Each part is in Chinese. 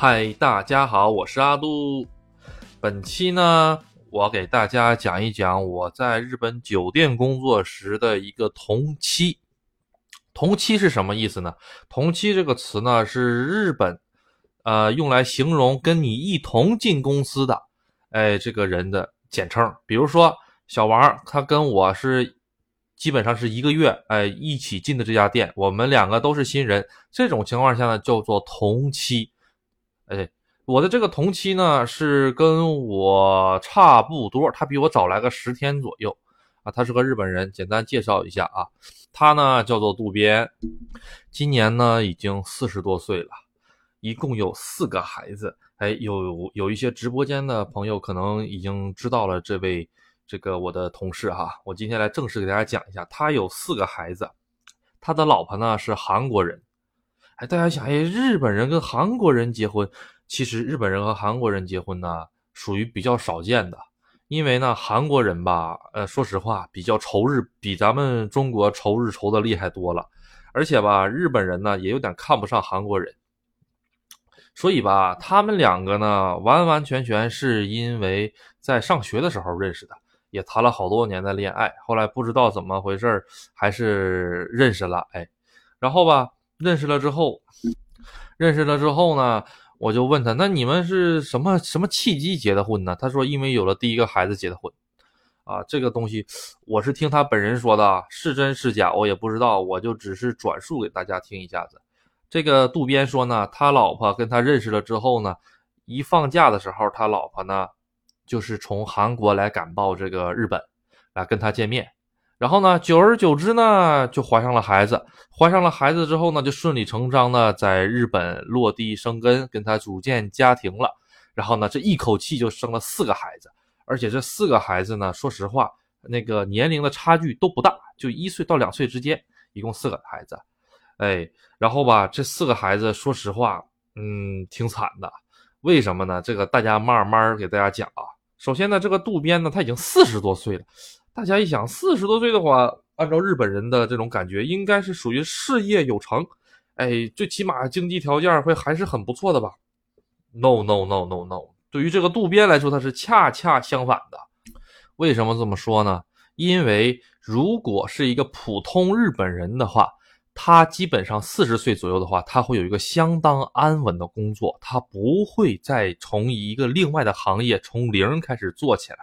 嗨，大家好，我是阿杜。本期呢，我给大家讲一讲我在日本酒店工作时的一个同期。同期是什么意思呢？同期这个词呢，是日本呃用来形容跟你一同进公司的哎这个人的简称。比如说小王，他跟我是基本上是一个月哎一起进的这家店，我们两个都是新人，这种情况下呢叫做同期。哎，我的这个同期呢是跟我差不多，他比我早来个十天左右啊。他是个日本人，简单介绍一下啊，他呢叫做渡边，今年呢已经四十多岁了，一共有四个孩子。哎，有有一些直播间的朋友可能已经知道了这位这个我的同事哈，我今天来正式给大家讲一下，他有四个孩子，他的老婆呢是韩国人。哎，大家想，哎，日本人跟韩国人结婚，其实日本人和韩国人结婚呢，属于比较少见的，因为呢，韩国人吧，呃，说实话，比较仇日，比咱们中国仇日仇的厉害多了，而且吧，日本人呢，也有点看不上韩国人，所以吧，他们两个呢，完完全全是因为在上学的时候认识的，也谈了好多年的恋爱，后来不知道怎么回事还是认识了，哎，然后吧。认识了之后，认识了之后呢，我就问他：“那你们是什么什么契机结的婚呢？”他说：“因为有了第一个孩子结的婚。”啊，这个东西我是听他本人说的，是真是假我也不知道，我就只是转述给大家听一下子。这个渡边说呢，他老婆跟他认识了之后呢，一放假的时候，他老婆呢就是从韩国来赶报这个日本来跟他见面。然后呢，久而久之呢，就怀上了孩子。怀上了孩子之后呢，就顺理成章的在日本落地生根，跟他组建家庭了。然后呢，这一口气就生了四个孩子，而且这四个孩子呢，说实话，那个年龄的差距都不大，就一岁到两岁之间，一共四个孩子。哎，然后吧，这四个孩子，说实话，嗯，挺惨的。为什么呢？这个大家慢慢给大家讲啊。首先呢，这个渡边呢，他已经四十多岁了。大家一想，四十多岁的话，按照日本人的这种感觉，应该是属于事业有成，哎，最起码经济条件会还是很不错的吧？No No No No No，对于这个渡边来说，他是恰恰相反的。为什么这么说呢？因为如果是一个普通日本人的话，他基本上四十岁左右的话，他会有一个相当安稳的工作，他不会再从一个另外的行业从零开始做起来。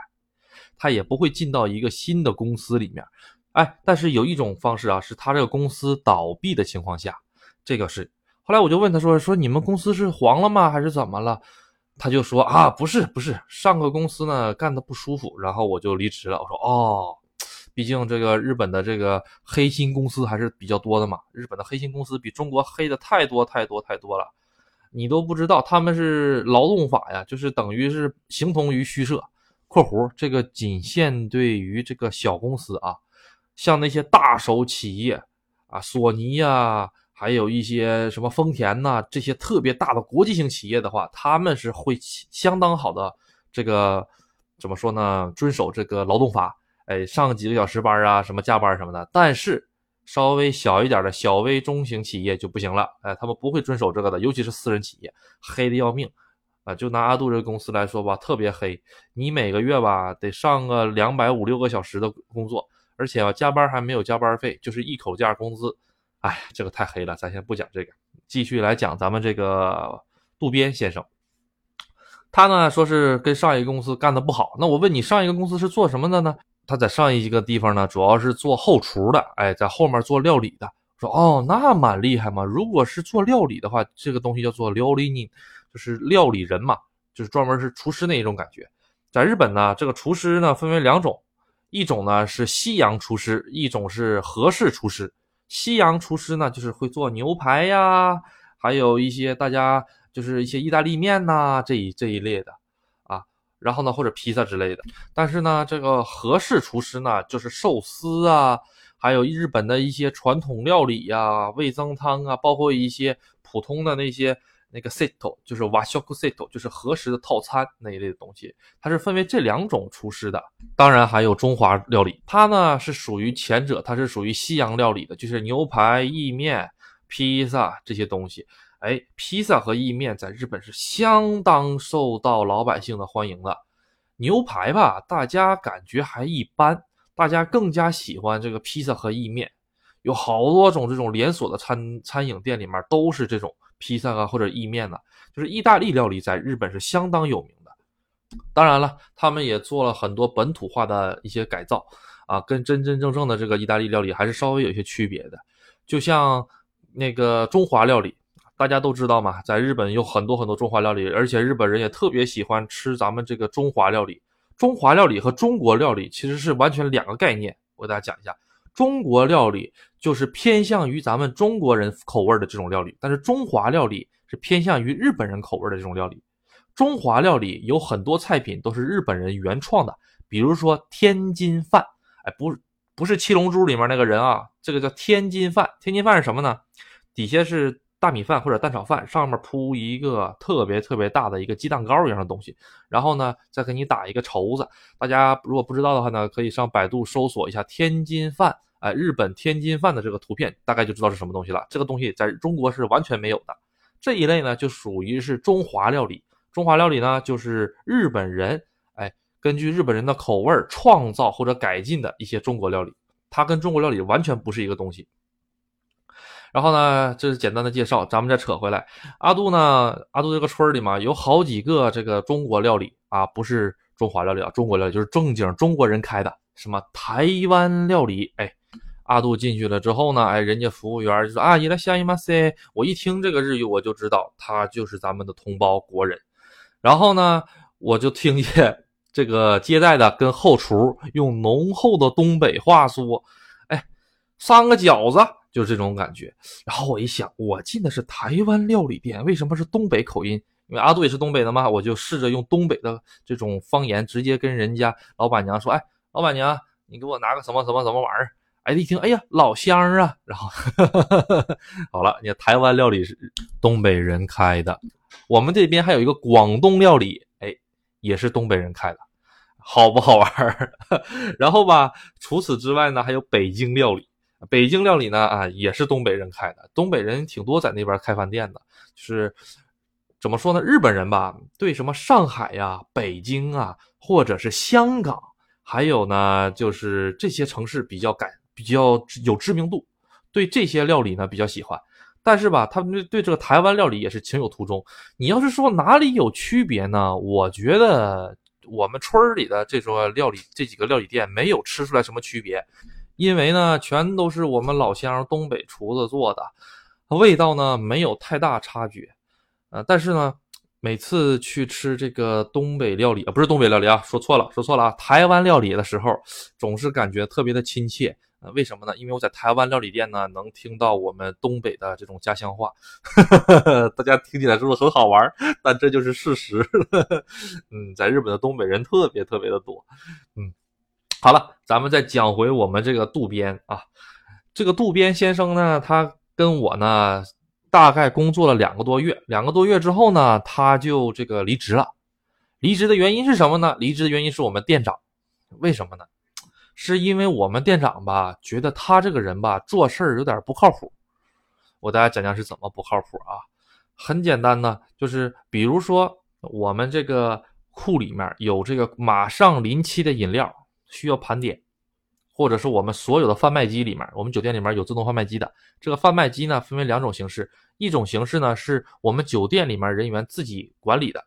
他也不会进到一个新的公司里面，哎，但是有一种方式啊，是他这个公司倒闭的情况下，这个是。后来我就问他说：“说你们公司是黄了吗？还是怎么了？”他就说：“啊，不是，不是，上个公司呢干的不舒服，然后我就离职了。”我说：“哦，毕竟这个日本的这个黑心公司还是比较多的嘛，日本的黑心公司比中国黑的太多太多太多了，你都不知道他们是劳动法呀，就是等于是形同于虚设。”括弧这个仅限对于这个小公司啊，像那些大手企业啊，索尼呀，还有一些什么丰田呐，这些特别大的国际性企业的话，他们是会相当好的这个怎么说呢？遵守这个劳动法，哎，上几个小时班啊，什么加班什么的。但是稍微小一点的小微中型企业就不行了，哎，他们不会遵守这个的，尤其是私人企业，黑的要命。啊，就拿阿杜这个公司来说吧，特别黑。你每个月吧得上个两百五六个小时的工作，而且加班还没有加班费，就是一口价工资。哎，这个太黑了，咱先不讲这个，继续来讲咱们这个渡边先生。他呢说是跟上一个公司干的不好。那我问你，上一个公司是做什么的呢？他在上一个地方呢，主要是做后厨的，哎，在后面做料理的。说哦，那蛮厉害嘛。如果是做料理的话，这个东西叫做料理人。就是料理人嘛，就是专门是厨师那一种感觉。在日本呢，这个厨师呢分为两种，一种呢是西洋厨师，一种是和式厨师。西洋厨师呢就是会做牛排呀，还有一些大家就是一些意大利面呐这一这一类的啊，然后呢或者披萨之类的。但是呢，这个和式厨师呢就是寿司啊，还有日本的一些传统料理呀、味增汤啊，包括一些普通的那些。那个 seto 就是 washoku set，就是合食的套餐那一类的东西，它是分为这两种厨师的。当然还有中华料理，它呢是属于前者，它是属于西洋料理的，就是牛排、意面、披萨这些东西。哎，披萨和意面在日本是相当受到老百姓的欢迎的。牛排吧，大家感觉还一般，大家更加喜欢这个披萨和意面。有好多种这种连锁的餐餐饮店里面都是这种披萨啊或者意面的，就是意大利料理在日本是相当有名的。当然了，他们也做了很多本土化的一些改造啊，跟真真正正的这个意大利料理还是稍微有些区别的。就像那个中华料理，大家都知道嘛，在日本有很多很多中华料理，而且日本人也特别喜欢吃咱们这个中华料理。中华料理和中国料理其实是完全两个概念，我给大家讲一下。中国料理就是偏向于咱们中国人口味的这种料理，但是中华料理是偏向于日本人口味的这种料理。中华料理有很多菜品都是日本人原创的，比如说天津饭，哎，不不是七龙珠里面那个人啊，这个叫天津饭。天津饭是什么呢？底下是大米饭或者蛋炒饭，上面铺一个特别特别大的一个鸡蛋糕一样的东西，然后呢再给你打一个绸子。大家如果不知道的话呢，可以上百度搜索一下天津饭。哎，日本天津饭的这个图片，大概就知道是什么东西了。这个东西在中国是完全没有的。这一类呢，就属于是中华料理。中华料理呢，就是日本人哎，根据日本人的口味创造或者改进的一些中国料理。它跟中国料理完全不是一个东西。然后呢，这是简单的介绍，咱们再扯回来。阿杜呢，阿杜这个村里嘛，有好几个这个中国料理啊，不是中华料理啊，中国料理就是正经中国人开的，什么台湾料理，哎。阿杜进去了之后呢，哎，人家服务员就说：“啊，伊拉下伊马塞。”我一听这个日语，我就知道他就是咱们的同胞国人。然后呢，我就听见这个接待的跟后厨用浓厚的东北话说：“哎，三个饺子。”就是这种感觉。然后我一想，我进的是台湾料理店，为什么是东北口音？因为阿杜也是东北的嘛，我就试着用东北的这种方言，直接跟人家老板娘说：“哎，老板娘，你给我拿个什么什么什么玩意儿。”哎，一听，哎呀，老乡啊！然后 好了，你台湾料理是东北人开的，我们这边还有一个广东料理，哎，也是东北人开的，好不好玩？然后吧，除此之外呢，还有北京料理，北京料理呢啊，也是东北人开的，东北人挺多在那边开饭店的。就是怎么说呢？日本人吧，对什么上海呀、北京啊，或者是香港，还有呢，就是这些城市比较感。比较有知名度，对这些料理呢比较喜欢，但是吧，他们对这个台湾料理也是情有独钟。你要是说哪里有区别呢？我觉得我们村儿里的这桌料理这几个料理店没有吃出来什么区别，因为呢，全都是我们老乡东北厨子做的，味道呢没有太大差距。呃，但是呢，每次去吃这个东北料理啊，不是东北料理啊，说错了，说错了啊，台湾料理的时候，总是感觉特别的亲切。为什么呢？因为我在台湾料理店呢，能听到我们东北的这种家乡话，大家听起来是不是很好玩？但这就是事实。嗯，在日本的东北人特别特别的多。嗯，好了，咱们再讲回我们这个渡边啊，这个渡边先生呢，他跟我呢大概工作了两个多月，两个多月之后呢，他就这个离职了。离职的原因是什么呢？离职的原因是我们店长，为什么呢？是因为我们店长吧，觉得他这个人吧，做事儿有点不靠谱。我大家讲讲是怎么不靠谱啊？很简单呢，就是比如说我们这个库里面有这个马上临期的饮料需要盘点，或者是我们所有的贩卖机里面，我们酒店里面有自动贩卖机的。这个贩卖机呢，分为两种形式，一种形式呢是我们酒店里面人员自己管理的，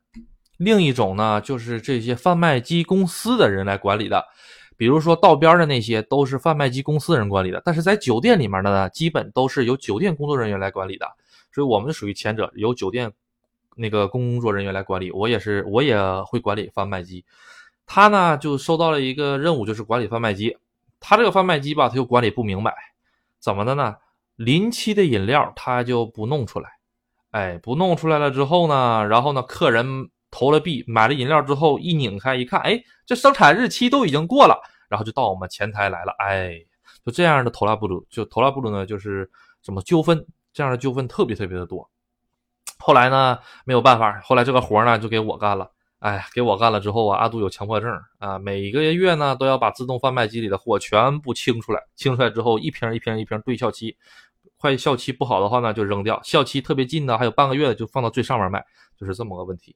另一种呢就是这些贩卖机公司的人来管理的。比如说道边的那些都是贩卖机公司人管理的，但是在酒店里面的呢，基本都是由酒店工作人员来管理的，所以我们属于前者，由酒店那个工作人员来管理。我也是，我也会管理贩卖机。他呢就收到了一个任务，就是管理贩卖机。他这个贩卖机吧，他又管理不明白，怎么的呢？临期的饮料他就不弄出来，哎，不弄出来了之后呢，然后呢，客人。投了币，买了饮料之后，一拧开一看，哎，这生产日期都已经过了，然后就到我们前台来了，哎，就这样的投拉布鲁，就投拉布鲁呢，就是什么纠纷，这样的纠纷特别特别的多。后来呢，没有办法，后来这个活呢就给我干了，哎，给我干了之后啊，阿杜有强迫症啊，每个月呢都要把自动贩卖机里的货全部清出来，清出来之后一瓶一瓶一瓶对效期快效期不好的话呢，就扔掉；效期特别近的，还有半个月的，就放到最上面卖，就是这么个问题。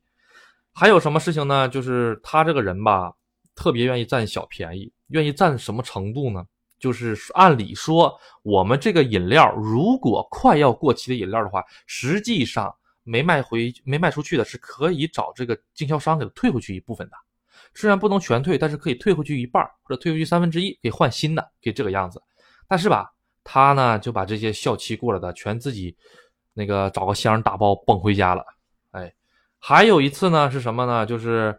还有什么事情呢？就是他这个人吧，特别愿意占小便宜，愿意占什么程度呢？就是按理说，我们这个饮料如果快要过期的饮料的话，实际上没卖回、没卖出去的，是可以找这个经销商给他退回去一部分的。虽然不能全退，但是可以退回去一半或者退回去三分之一，可以换新的，可以这个样子。但是吧，他呢就把这些效期过了的全自己那个找个箱打包蹦回家了。还有一次呢是什么呢？就是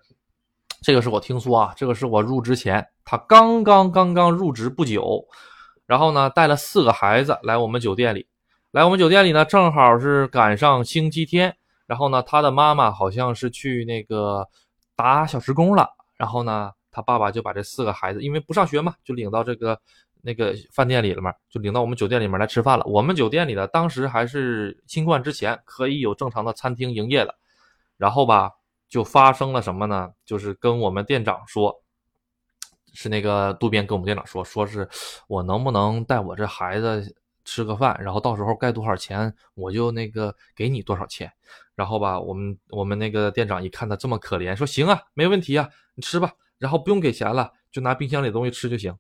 这个是我听说啊，这个是我入职前，他刚刚刚刚入职不久，然后呢带了四个孩子来我们酒店里，来我们酒店里呢正好是赶上星期天，然后呢他的妈妈好像是去那个打小时工了。然后呢，他爸爸就把这四个孩子，因为不上学嘛，就领到这个那个饭店里了嘛，就领到我们酒店里面来吃饭了。我们酒店里呢，当时还是新冠之前，可以有正常的餐厅营业的。然后吧，就发生了什么呢？就是跟我们店长说，是那个渡边跟我们店长说，说是我能不能带我这孩子吃个饭，然后到时候该多少钱，我就那个给你多少钱。然后吧，我们我们那个店长一看他这么可怜，说行啊，没问题啊，你吃吧，然后不用给钱了，就拿冰箱里的东西吃就行。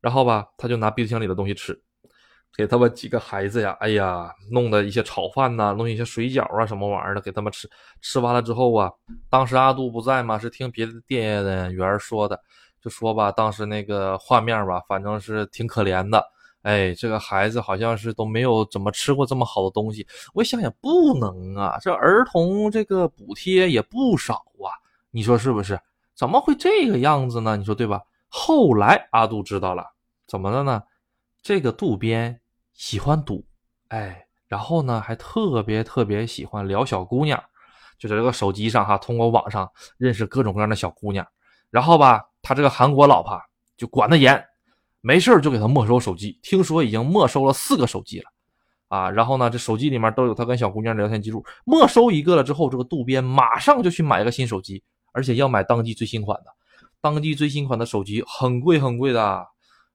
然后吧，他就拿冰箱里的东西吃，给他们几个孩子呀，哎呀，弄的一些炒饭呐，弄一些水饺啊什么玩意儿的给他们吃。吃完了之后啊，当时阿杜不在嘛，是听别的店员说的，就说吧，当时那个画面吧，反正是挺可怜的。哎，这个孩子好像是都没有怎么吃过这么好的东西。我想想，不能啊，这儿童这个补贴也不少啊，你说是不是？怎么会这个样子呢？你说对吧？后来阿杜知道了，怎么了呢？这个渡边喜欢赌，哎，然后呢还特别特别喜欢聊小姑娘，就在这个手机上哈，通过网上认识各种各样的小姑娘。然后吧，他这个韩国老婆就管得严。没事就给他没收手机，听说已经没收了四个手机了，啊，然后呢，这手机里面都有他跟小姑娘聊天记录。没收一个了之后，这个渡边马上就去买一个新手机，而且要买当季最新款的。当季最新款的手机很贵很贵的，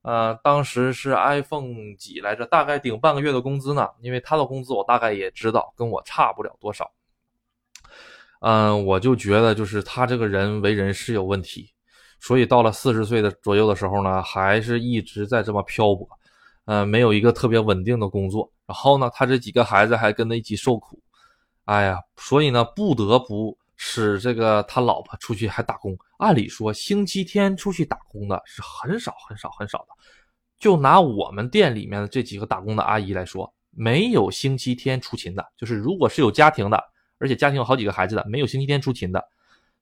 呃，当时是 iPhone 几来着？大概顶半个月的工资呢。因为他的工资我大概也知道，跟我差不了多少。嗯，我就觉得就是他这个人为人是有问题。所以到了四十岁的左右的时候呢，还是一直在这么漂泊，呃，没有一个特别稳定的工作。然后呢，他这几个孩子还跟他一起受苦，哎呀，所以呢，不得不使这个他老婆出去还打工。按理说，星期天出去打工的是很少很少很少的。就拿我们店里面的这几个打工的阿姨来说，没有星期天出勤的。就是如果是有家庭的，而且家庭有好几个孩子的，没有星期天出勤的，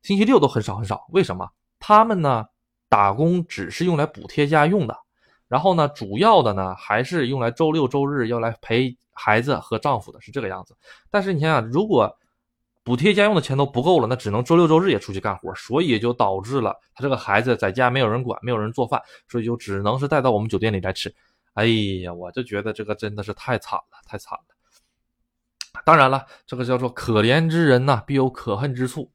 星期六都很少很少。为什么？他们呢，打工只是用来补贴家用的，然后呢，主要的呢还是用来周六周日要来陪孩子和丈夫的，是这个样子。但是你想想，如果补贴家用的钱都不够了，那只能周六周日也出去干活，所以就导致了他这个孩子在家没有人管，没有人做饭，所以就只能是带到我们酒店里来吃。哎呀，我就觉得这个真的是太惨了，太惨了。当然了，这个叫做可怜之人呐，必有可恨之处。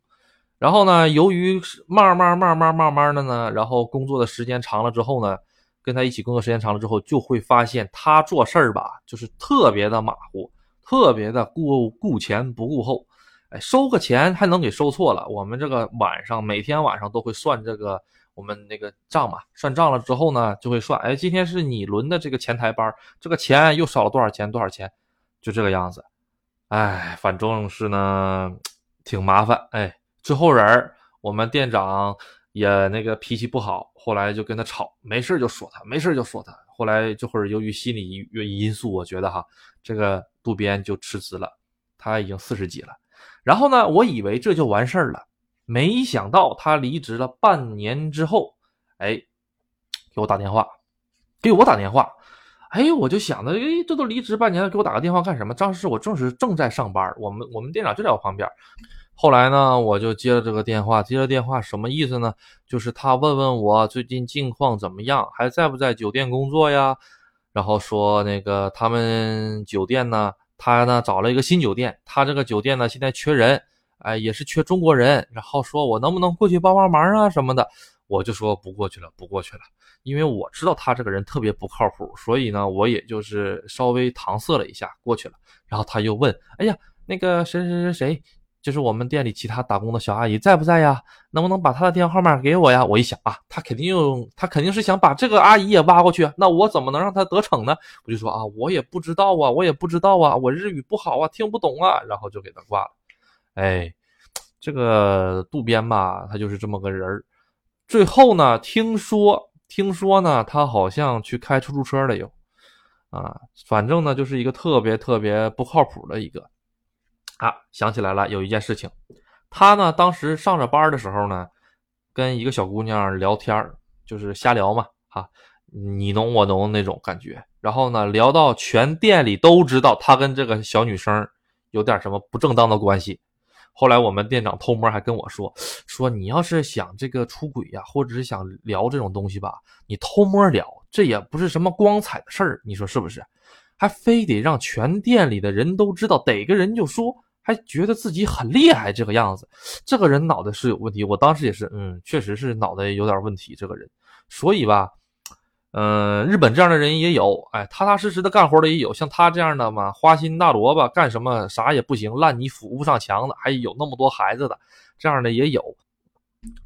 然后呢，由于慢慢慢慢慢慢的呢，然后工作的时间长了之后呢，跟他一起工作时间长了之后，就会发现他做事儿吧，就是特别的马虎，特别的顾顾前不顾后，哎，收个钱还能给收错了。我们这个晚上每天晚上都会算这个我们那个账嘛，算账了之后呢，就会算，哎，今天是你轮的这个前台班，这个钱又少了多少钱多少钱，就这个样子，哎，反正是呢，挺麻烦，哎。最后人我们店长也那个脾气不好，后来就跟他吵，没事就说他，没事就说他。后来这会儿由于心理因素，我觉得哈，这个渡边就辞职了，他已经四十几了。然后呢，我以为这就完事儿了，没想到他离职了半年之后，哎，给我打电话，给我打电话，哎，我就想着，哎，这都离职半年了，给我打个电话干什么？当时我正是正在上班，我们我们店长就在我旁边。后来呢，我就接了这个电话，接了电话什么意思呢？就是他问问我最近近况怎么样，还在不在酒店工作呀？然后说那个他们酒店呢，他呢找了一个新酒店，他这个酒店呢现在缺人，哎，也是缺中国人。然后说我能不能过去帮帮忙啊什么的？我就说不过去了，不过去了，因为我知道他这个人特别不靠谱，所以呢，我也就是稍微搪塞了一下，过去了。然后他又问：“哎呀，那个谁谁谁谁，就是我们店里其他打工的小阿姨在不在呀？能不能把她的电话号码给我呀？”我一想啊，她肯定用，她肯定是想把这个阿姨也挖过去，那我怎么能让她得逞呢？我就说啊，我也不知道啊，我也不知道啊，我日语不好啊，听不懂啊，然后就给她挂了。哎，这个渡边吧，他就是这么个人儿。最后呢，听说听说呢，他好像去开出租车了又，啊，反正呢就是一个特别特别不靠谱的一个，啊，想起来了，有一件事情，他呢当时上着班的时候呢，跟一个小姑娘聊天就是瞎聊嘛，哈，你侬我侬那种感觉，然后呢聊到全店里都知道他跟这个小女生有点什么不正当的关系。后来我们店长偷摸还跟我说：“说你要是想这个出轨呀，或者是想聊这种东西吧，你偷摸聊，这也不是什么光彩的事儿，你说是不是？还非得让全店里的人都知道，逮个人就说，还觉得自己很厉害这个样子，这个人脑袋是有问题。我当时也是，嗯，确实是脑袋有点问题，这个人，所以吧。”嗯，日本这样的人也有，哎，踏踏实实的干活的也有，像他这样的嘛，花心大萝卜，干什么啥也不行，烂泥扶不上墙的，还有那么多孩子的，这样的也有。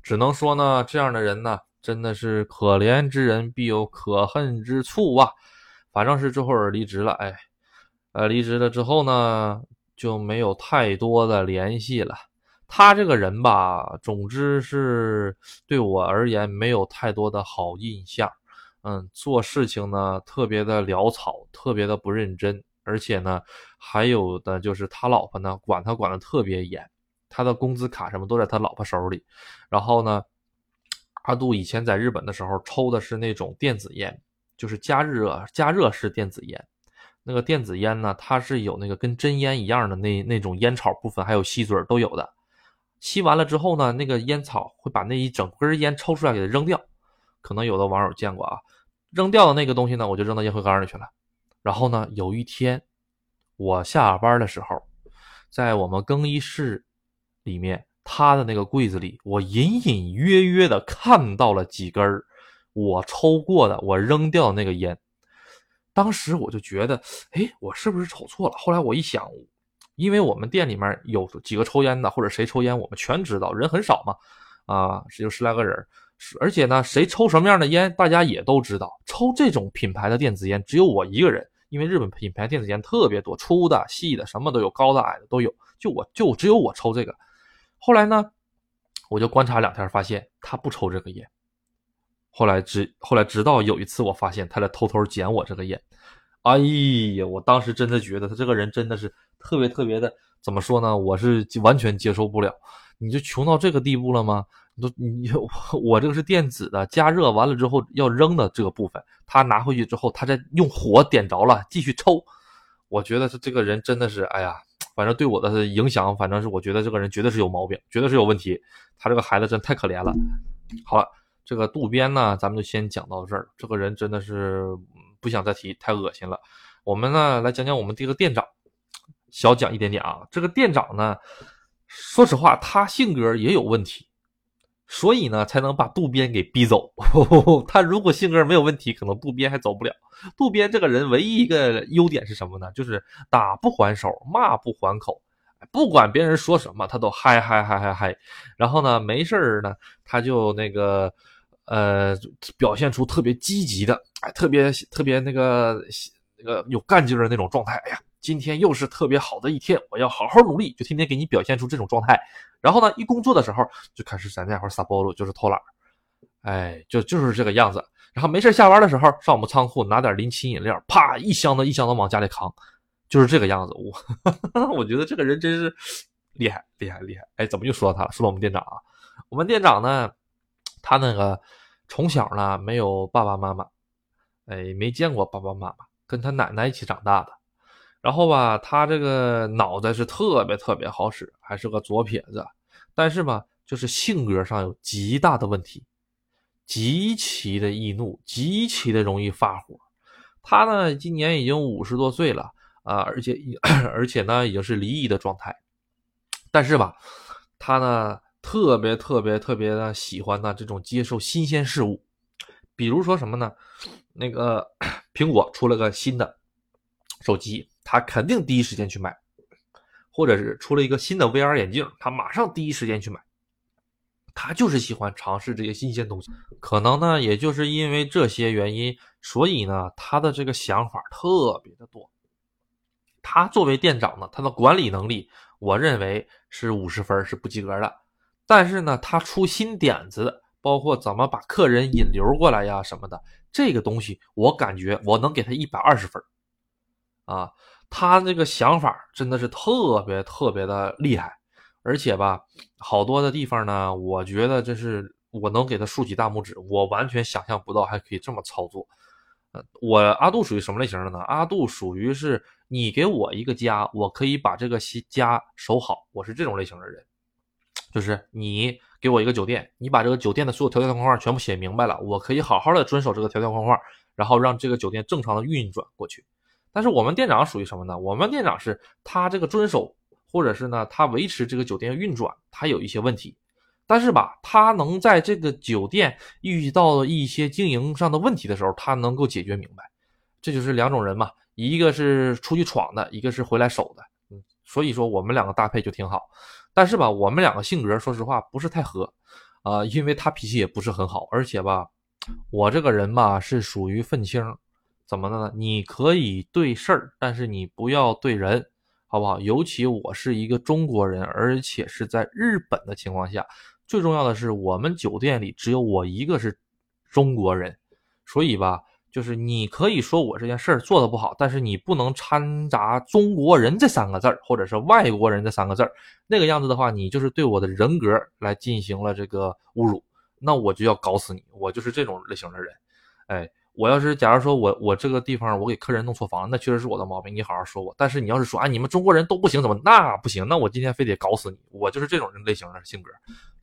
只能说呢，这样的人呢，真的是可怜之人必有可恨之处啊。反正是这会儿离职了，哎，呃，离职了之后呢，就没有太多的联系了。他这个人吧，总之是对我而言没有太多的好印象。嗯，做事情呢特别的潦草，特别的不认真，而且呢，还有的就是他老婆呢管他管的特别严，他的工资卡什么都在他老婆手里。然后呢，阿杜以前在日本的时候抽的是那种电子烟，就是加热加热式电子烟。那个电子烟呢，它是有那个跟真烟一样的那那种烟草部分，还有吸嘴都有的。吸完了之后呢，那个烟草会把那一整根烟抽出来给它扔掉。可能有的网友见过啊。扔掉的那个东西呢，我就扔到烟灰缸里去了。然后呢，有一天我下班的时候，在我们更衣室里面，他的那个柜子里，我隐隐约约的看到了几根我抽过的、我扔掉的那个烟。当时我就觉得，哎，我是不是瞅错了？后来我一想，因为我们店里面有几个抽烟的，或者谁抽烟，我们全知道，人很少嘛，啊，只有十来个人。而且呢，谁抽什么样的烟，大家也都知道。抽这种品牌的电子烟，只有我一个人。因为日本品牌电子烟特别多，粗的、细的，什么都有，高的、矮的都有。就我就只有我抽这个。后来呢，我就观察两天，发现他不抽这个烟。后来直后来直到有一次，我发现他在偷偷捡我这个烟。哎呀，我当时真的觉得他这个人真的是特别特别的，怎么说呢？我是完全接受不了。你就穷到这个地步了吗？你都你 我这个是电子的，加热完了之后要扔的这个部分，他拿回去之后，他再用火点着了继续抽。我觉得他这个人真的是，哎呀，反正对我的影响，反正是我觉得这个人绝对是有毛病，绝对是有问题。他这个孩子真太可怜了。好了，这个渡边呢，咱们就先讲到这儿。这个人真的是不想再提，太恶心了。我们呢来讲讲我们这个店长，小讲一点点啊。这个店长呢，说实话，他性格也有问题。所以呢，才能把渡边给逼走。他如果性格没有问题，可能渡边还走不了。渡边这个人唯一一个优点是什么呢？就是打不还手，骂不还口，不管别人说什么，他都嗨嗨嗨嗨嗨。然后呢，没事儿呢，他就那个呃，表现出特别积极的，哎，特别特别那个那个有干劲的那种状态。哎呀。今天又是特别好的一天，我要好好努力，就天天给你表现出这种状态。然后呢，一工作的时候就开始在那会儿撒包路，就是偷懒，哎，就就是这个样子。然后没事下班的时候上我们仓库拿点临期饮料，啪一箱子一箱子往家里扛，就是这个样子。我 我觉得这个人真是厉害厉害厉害。哎，怎么又说到他了？说到我们店长啊，我们店长呢，他那个从小呢没有爸爸妈妈，哎，没见过爸爸妈妈，跟他奶奶一起长大的。然后吧，他这个脑袋是特别特别好使，还是个左撇子，但是吧，就是性格上有极大的问题，极其的易怒，极其的容易发火。他呢，今年已经五十多岁了啊，而且 而且呢，已经是离异的状态。但是吧，他呢，特别特别特别的喜欢呢这种接受新鲜事物，比如说什么呢？那个 苹果出了个新的手机，他肯定第一时间去买，或者是出了一个新的 VR 眼镜，他马上第一时间去买。他就是喜欢尝试这些新鲜东西，可能呢，也就是因为这些原因，所以呢，他的这个想法特别的多。他作为店长呢，他的管理能力，我认为是五十分，是不及格的。但是呢，他出新点子，包括怎么把客人引流过来呀什么的，这个东西我感觉我能给他一百二十分。啊，他这个想法真的是特别特别的厉害。而且吧，好多的地方呢，我觉得这是我能给他竖起大拇指。我完全想象不到还可以这么操作。呃，我阿杜属于什么类型的呢？阿杜属于是你给我一个家，我可以把这个家守好。我是这种类型的人，就是你给我一个酒店，你把这个酒店的所有条条框框全部写明白了，我可以好好的遵守这个条条框框，然后让这个酒店正常的运转过去。但是我们店长属于什么呢？我们店长是他这个遵守。或者是呢，他维持这个酒店运转，他有一些问题，但是吧，他能在这个酒店遇到一些经营上的问题的时候，他能够解决明白。这就是两种人嘛，一个是出去闯的，一个是回来守的。嗯，所以说我们两个搭配就挺好。但是吧，我们两个性格说实话不是太合，啊，因为他脾气也不是很好，而且吧，我这个人吧是属于愤青，怎么的呢？你可以对事儿，但是你不要对人。好不好？尤其我是一个中国人，而且是在日本的情况下，最重要的是我们酒店里只有我一个是中国人，所以吧，就是你可以说我这件事儿做的不好，但是你不能掺杂中国人这三个字儿，或者是外国人这三个字儿，那个样子的话，你就是对我的人格来进行了这个侮辱，那我就要搞死你，我就是这种类型的人，哎。我要是假如说我我这个地方我给客人弄错房，那确实是我的毛病，你好好说我。但是你要是说啊，你们中国人都不行，怎么那不行？那我今天非得搞死你。我就是这种类型的性格，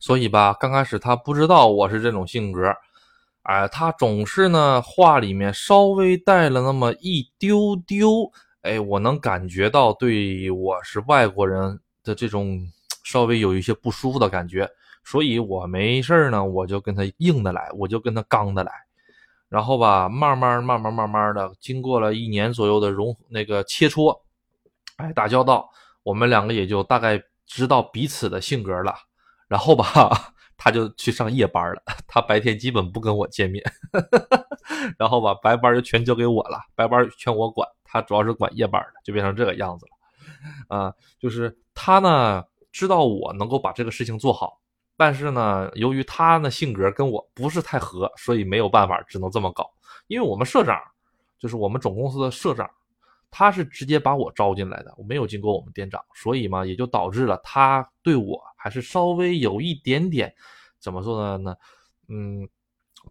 所以吧，刚开始他不知道我是这种性格，哎，他总是呢话里面稍微带了那么一丢丢，哎，我能感觉到对我是外国人的这种稍微有一些不舒服的感觉，所以我没事呢，我就跟他硬的来，我就跟他刚的来。然后吧，慢慢、慢慢、慢慢的，经过了一年左右的融那个切磋，哎，打交道，我们两个也就大概知道彼此的性格了。然后吧，他就去上夜班了，他白天基本不跟我见面。然后吧，白班就全交给我了，白班全我管，他主要是管夜班的，就变成这个样子了。啊，就是他呢，知道我能够把这个事情做好。但是呢，由于他呢性格跟我不是太合，所以没有办法，只能这么搞。因为我们社长，就是我们总公司的社长，他是直接把我招进来的，我没有经过我们店长，所以嘛，也就导致了他对我还是稍微有一点点，怎么说呢？嗯，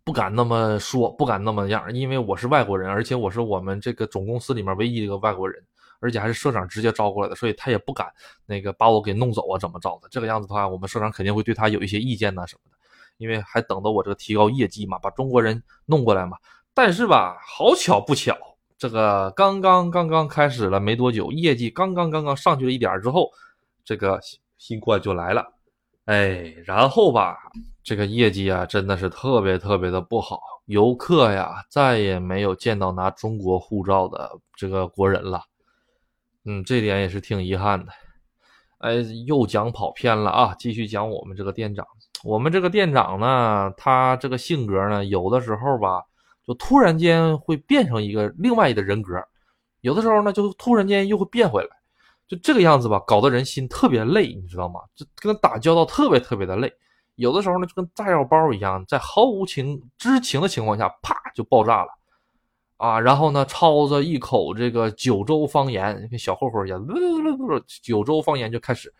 不敢那么说，不敢那么样，因为我是外国人，而且我是我们这个总公司里面唯一一个外国人。而且还是社长直接招过来的，所以他也不敢那个把我给弄走啊，怎么着的？这个样子的话，我们社长肯定会对他有一些意见呐什么的，因为还等着我这个提高业绩嘛，把中国人弄过来嘛。但是吧，好巧不巧，这个刚刚刚刚开始了没多久，业绩刚刚刚刚上去了一点之后，这个新冠就来了，哎，然后吧，这个业绩啊真的是特别特别的不好，游客呀再也没有见到拿中国护照的这个国人了。嗯，这点也是挺遗憾的。哎，又讲跑偏了啊！继续讲我们这个店长。我们这个店长呢，他这个性格呢，有的时候吧，就突然间会变成一个另外一个人格；有的时候呢，就突然间又会变回来，就这个样子吧，搞得人心特别累，你知道吗？就跟他打交道特别特别的累。有的时候呢，就跟炸药包一样，在毫无情知情的情况下，啪就爆炸了。啊，然后呢，操着一口这个九州方言，跟小混混一样，九州方言就开始。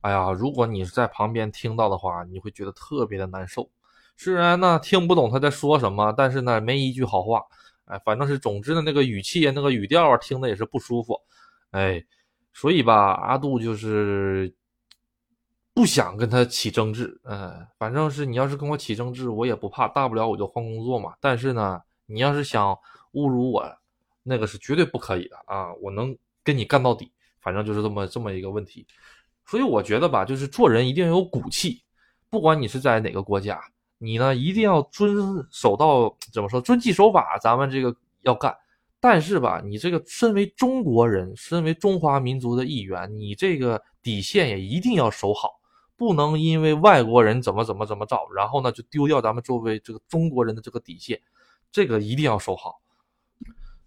哎呀，如果你在旁边听到的话，你会觉得特别的难受。虽然呢听不懂他在说什么，但是呢没一句好话。哎，反正是总之的那个语气啊，那个语调啊，听的也是不舒服。哎，所以吧，阿杜就是不想跟他起争执。嗯，反正是你要是跟我起争执，我也不怕，大不了我就换工作嘛。但是呢，你要是想。侮辱我，那个是绝对不可以的啊！我能跟你干到底，反正就是这么这么一个问题。所以我觉得吧，就是做人一定要有骨气。不管你是在哪个国家，你呢一定要遵守到怎么说，遵纪守法，咱们这个要干。但是吧，你这个身为中国人，身为中华民族的一员，你这个底线也一定要守好，不能因为外国人怎么怎么怎么着，然后呢就丢掉咱们作为这个中国人的这个底线，这个一定要守好。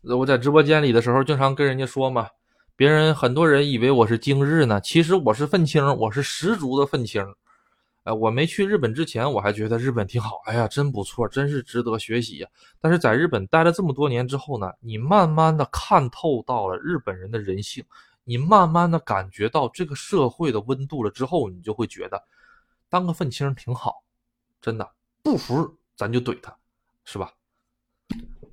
我在直播间里的时候，经常跟人家说嘛，别人很多人以为我是精日呢，其实我是愤青，我是十足的愤青。哎，我没去日本之前，我还觉得日本挺好。哎呀，真不错，真是值得学习呀。但是在日本待了这么多年之后呢，你慢慢的看透到了日本人的人性，你慢慢的感觉到这个社会的温度了之后，你就会觉得当个愤青挺好，真的不服咱就怼他，是吧？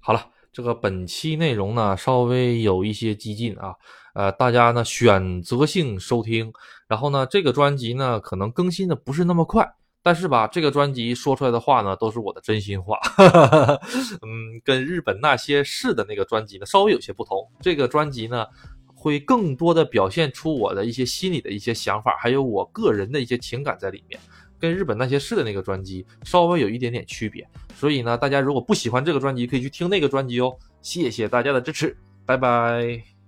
好了。这个本期内容呢，稍微有一些激进啊，呃，大家呢选择性收听。然后呢，这个专辑呢可能更新的不是那么快，但是吧，这个专辑说出来的话呢都是我的真心话，嗯，跟日本那些事的那个专辑呢稍微有些不同。这个专辑呢会更多的表现出我的一些心里的一些想法，还有我个人的一些情感在里面。跟日本那些事的那个专辑稍微有一点点区别，所以呢，大家如果不喜欢这个专辑，可以去听那个专辑哦。谢谢大家的支持，拜拜。